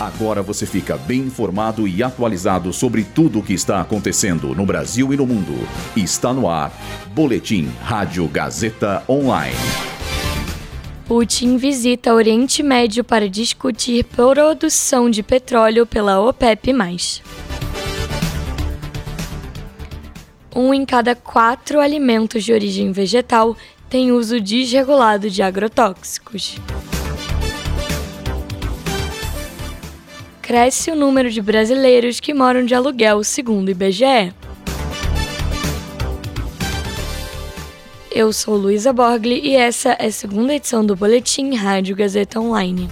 Agora você fica bem informado e atualizado sobre tudo o que está acontecendo no Brasil e no mundo. Está no ar. Boletim Rádio Gazeta Online. Putin visita Oriente Médio para discutir produção de petróleo pela OPEP. Um em cada quatro alimentos de origem vegetal tem uso desregulado de agrotóxicos. Cresce o número de brasileiros que moram de aluguel, segundo o IBGE. Eu sou Luísa Borgli e essa é a segunda edição do Boletim Rádio Gazeta Online.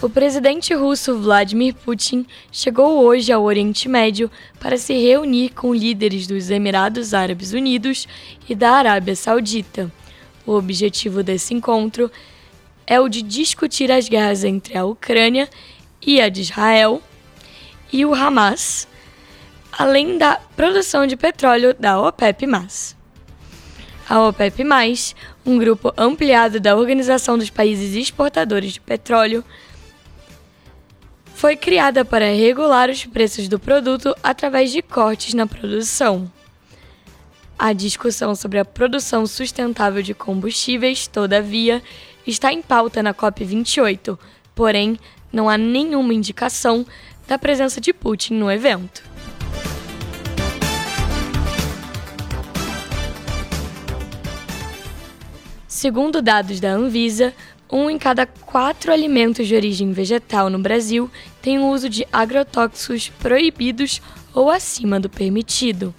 O presidente russo Vladimir Putin chegou hoje ao Oriente Médio para se reunir com líderes dos Emirados Árabes Unidos e da Arábia Saudita. O objetivo desse encontro é o de discutir as guerras entre a Ucrânia e a de Israel e o Hamas, além da produção de petróleo da OPEP+. A OPEP+, um grupo ampliado da Organização dos Países Exportadores de Petróleo, foi criada para regular os preços do produto através de cortes na produção. A discussão sobre a produção sustentável de combustíveis, todavia, está em pauta na COP28, porém, não há nenhuma indicação da presença de Putin no evento. Segundo dados da Anvisa, um em cada quatro alimentos de origem vegetal no Brasil tem o uso de agrotóxicos proibidos ou acima do permitido.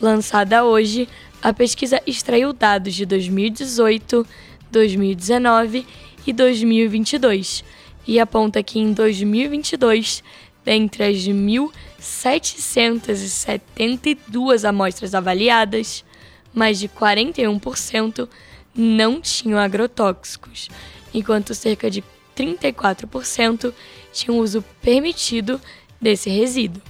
Lançada hoje, a pesquisa extraiu dados de 2018, 2019 e 2022 e aponta que em 2022, dentre as 1.772 amostras avaliadas, mais de 41% não tinham agrotóxicos, enquanto cerca de 34% tinham uso permitido desse resíduo.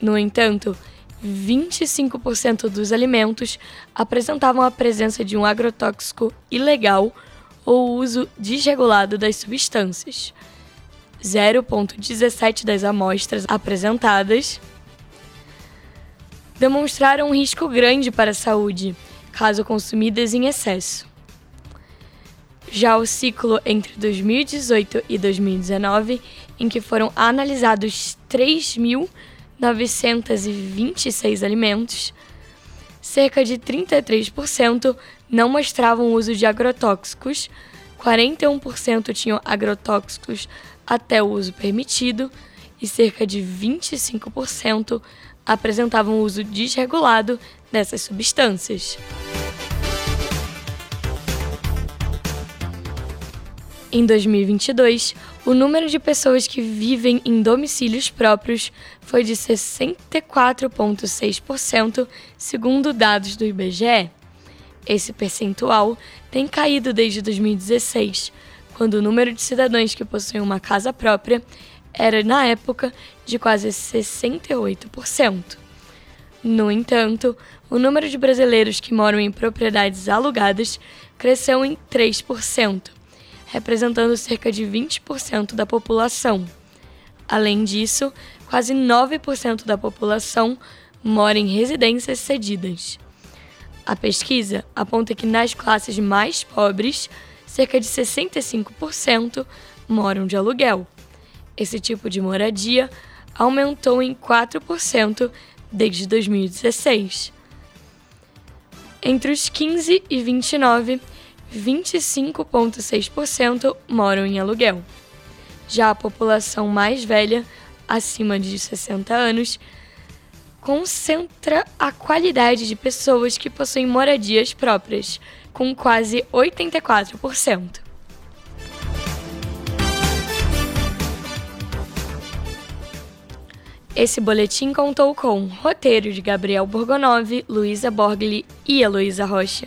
No entanto, 25% dos alimentos apresentavam a presença de um agrotóxico ilegal ou uso desregulado das substâncias. 0,17 das amostras apresentadas demonstraram um risco grande para a saúde, caso consumidas em excesso. Já o ciclo entre 2018 e 2019, em que foram analisados 3 mil 926 alimentos, cerca de 33% não mostravam uso de agrotóxicos, 41% tinham agrotóxicos até o uso permitido e cerca de 25% apresentavam uso desregulado dessas substâncias. Em 2022, o número de pessoas que vivem em domicílios próprios foi de 64,6%, segundo dados do IBGE. Esse percentual tem caído desde 2016, quando o número de cidadãos que possuem uma casa própria era, na época, de quase 68%. No entanto, o número de brasileiros que moram em propriedades alugadas cresceu em 3% representando cerca de 20% da população. Além disso, quase 9% da população mora em residências cedidas. A pesquisa aponta que nas classes mais pobres, cerca de 65% moram de aluguel. Esse tipo de moradia aumentou em 4% desde 2016. Entre os 15 e 29, 25,6% moram em aluguel. Já a população mais velha, acima de 60 anos, concentra a qualidade de pessoas que possuem moradias próprias, com quase 84%. Esse boletim contou com roteiro de Gabriel Borgonov, Luísa Borgli e Heloísa Rocha